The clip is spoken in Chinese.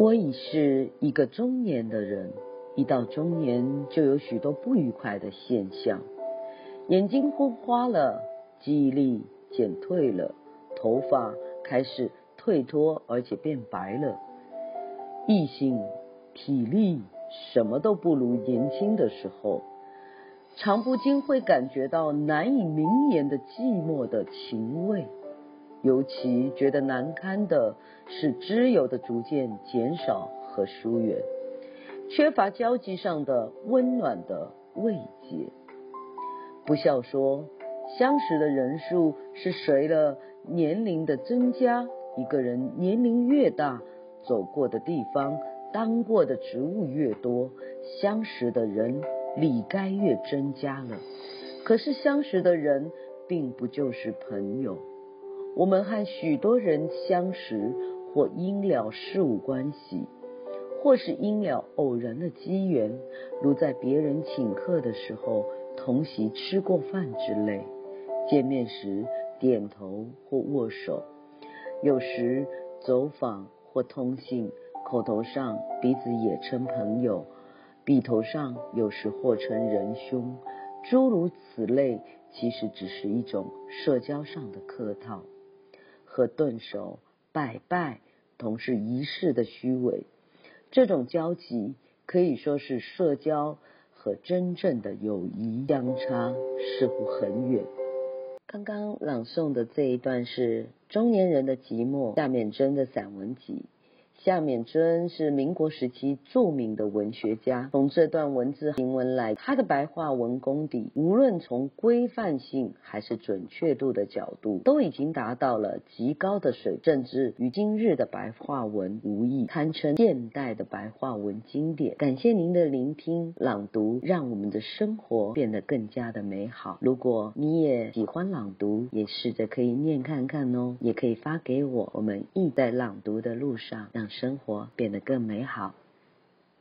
我已是一个中年的人，一到中年就有许多不愉快的现象，眼睛昏花了，记忆力减退了，头发开始退脱而且变白了，异性体力什么都不如年轻的时候，常不禁会感觉到难以名言的寂寞的情味。尤其觉得难堪的是，知友的逐渐减少和疏远，缺乏交际上的温暖的慰藉。不笑说，相识的人数是随了年龄的增加，一个人年龄越大，走过的地方、当过的职务越多，相识的人理该越增加了。可是相识的人，并不就是朋友。我们和许多人相识，或因了事务关系，或是因了偶然的机缘，如在别人请客的时候同席吃过饭之类，见面时点头或握手，有时走访或通信，口头上彼此也称朋友，笔头上有时或称仁兄，诸如此类，其实只是一种社交上的客套。和顿首、拜拜同是仪式的虚伪，这种交集可以说是社交和真正的友谊相差似乎很远。刚刚朗诵的这一段是中年人的寂寞，下面真的散文集。夏丏珍是民国时期著名的文学家。从这段文字行文来，他的白话文功底，无论从规范性还是准确度的角度，都已经达到了极高的水准，甚至与今日的白话文无异，堪称现代的白话文经典。感谢您的聆听朗读，让我们的生活变得更加的美好。如果你也喜欢朗读，也试着可以念看看哦，也可以发给我，我们一在朗读的路上让。生活变得更美好。